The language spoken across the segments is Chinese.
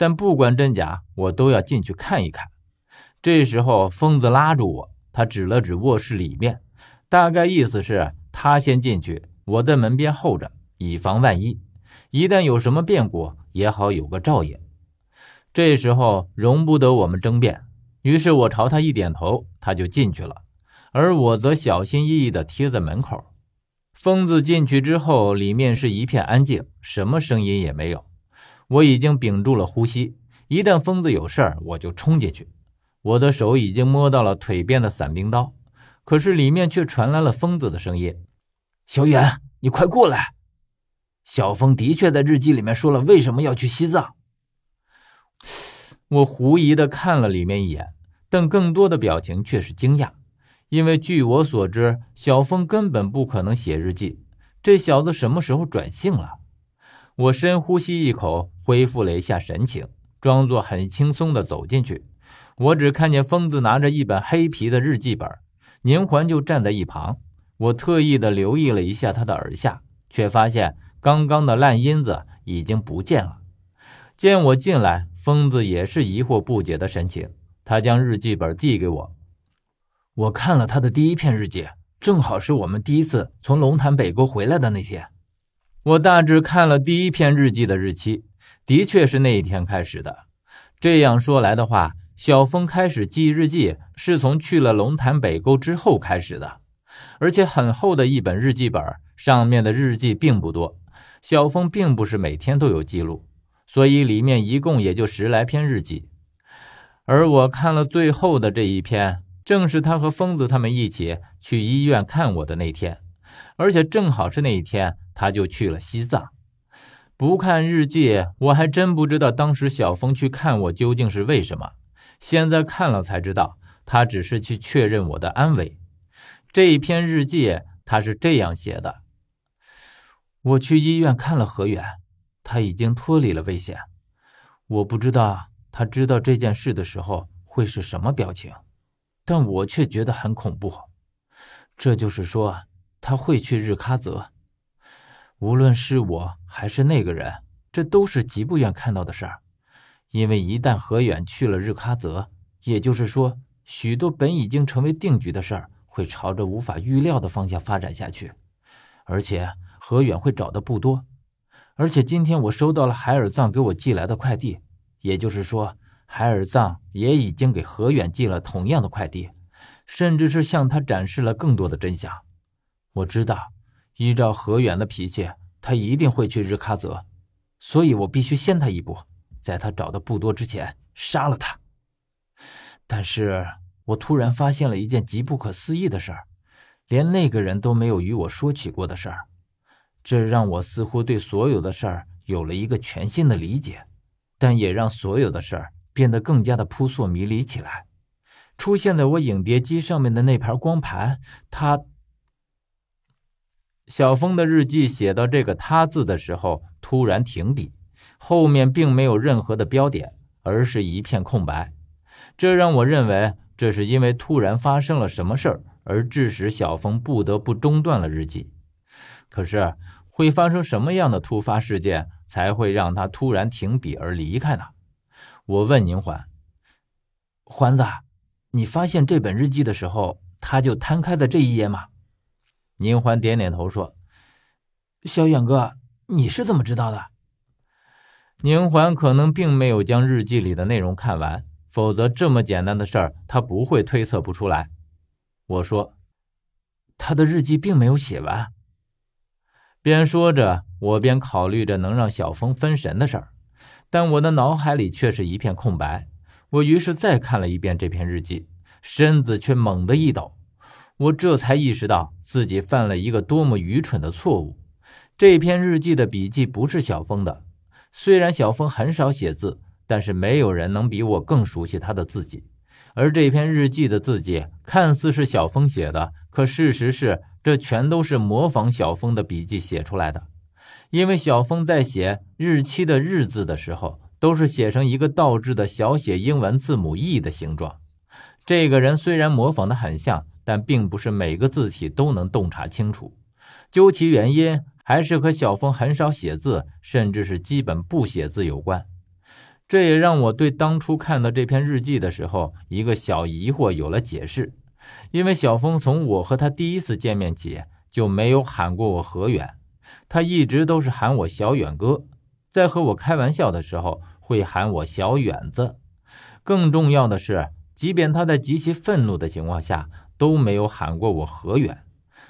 但不管真假，我都要进去看一看。这时候，疯子拉住我，他指了指卧室里面，大概意思是他先进去，我在门边候着，以防万一，一旦有什么变故，也好有个照应。这时候容不得我们争辩，于是我朝他一点头，他就进去了，而我则小心翼翼地贴在门口。疯子进去之后，里面是一片安静，什么声音也没有。我已经屏住了呼吸，一旦疯子有事儿，我就冲进去。我的手已经摸到了腿边的伞兵刀，可是里面却传来了疯子的声音：“小远，你快过来！小峰的确在日记里面说了为什么要去西藏。”我狐疑的看了里面一眼，但更多的表情却是惊讶。因为据我所知，小峰根本不可能写日记。这小子什么时候转性了？我深呼吸一口，恢复了一下神情，装作很轻松的走进去。我只看见疯子拿着一本黑皮的日记本，宁环就站在一旁。我特意的留意了一下他的耳下，却发现刚刚的烂音子已经不见了。见我进来，疯子也是疑惑不解的神情。他将日记本递给我。我看了他的第一篇日记，正好是我们第一次从龙潭北沟回来的那天。我大致看了第一篇日记的日期，的确是那一天开始的。这样说来的话，小峰开始记日记是从去了龙潭北沟之后开始的，而且很厚的一本日记本，上面的日记并不多。小峰并不是每天都有记录，所以里面一共也就十来篇日记。而我看了最后的这一篇。正是他和疯子他们一起去医院看我的那天，而且正好是那一天，他就去了西藏。不看日记，我还真不知道当时小峰去看我究竟是为什么。现在看了才知道，他只是去确认我的安危。这一篇日记，他是这样写的：我去医院看了何远，他已经脱离了危险。我不知道他知道这件事的时候会是什么表情。但我却觉得很恐怖。这就是说，他会去日喀则。无论是我还是那个人，这都是极不愿看到的事儿。因为一旦何远去了日喀则，也就是说，许多本已经成为定局的事儿会朝着无法预料的方向发展下去。而且何远会找的不多。而且今天我收到了海尔藏给我寄来的快递，也就是说。海尔藏也已经给何远寄了同样的快递，甚至是向他展示了更多的真相。我知道，依照何远的脾气，他一定会去日喀则，所以我必须先他一步，在他找的不多之前杀了他。但是我突然发现了一件极不可思议的事儿，连那个人都没有与我说起过的事儿，这让我似乎对所有的事儿有了一个全新的理解，但也让所有的事儿。变得更加的扑朔迷离起来。出现在我影碟机上面的那盘光盘，他小峰的日记写到这个“他”字的时候，突然停笔，后面并没有任何的标点，而是一片空白。这让我认为，这是因为突然发生了什么事儿，而致使小峰不得不中断了日记。可是，会发生什么样的突发事件，才会让他突然停笔而离开呢？我问宁环：“环子，你发现这本日记的时候，他就摊开的这一页吗？”宁环点点头说：“小远哥，你是怎么知道的？”宁环可能并没有将日记里的内容看完，否则这么简单的事儿，他不会推测不出来。我说：“他的日记并没有写完。”边说着，我边考虑着能让小峰分神的事儿。但我的脑海里却是一片空白。我于是再看了一遍这篇日记，身子却猛地一抖。我这才意识到自己犯了一个多么愚蠢的错误。这篇日记的笔记不是小峰的。虽然小峰很少写字，但是没有人能比我更熟悉他的字迹。而这篇日记的字迹看似是小峰写的，可事实是，这全都是模仿小峰的笔记写出来的。因为小峰在写日期的“日”字的时候，都是写成一个倒置的小写英文字母 “e” 的形状。这个人虽然模仿的很像，但并不是每个字体都能洞察清楚。究其原因，还是和小峰很少写字，甚至是基本不写字有关。这也让我对当初看到这篇日记的时候一个小疑惑有了解释。因为小峰从我和他第一次见面起就没有喊过我何远，他一直都是喊我小远哥，在和我开玩笑的时候会喊我小远子。更重要的是，即便他在极其愤怒的情况下都没有喊过我何远。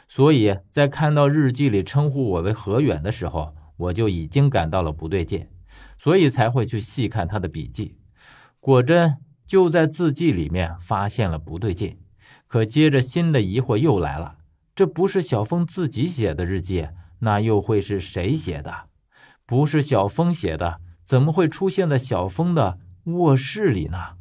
所以在看到日记里称呼我为何远的时候，我就已经感到了不对劲，所以才会去细看他的笔记。果真就在字迹里面发现了不对劲。可接着，新的疑惑又来了：这不是小峰自己写的日记，那又会是谁写的？不是小峰写的，怎么会出现在小峰的卧室里呢？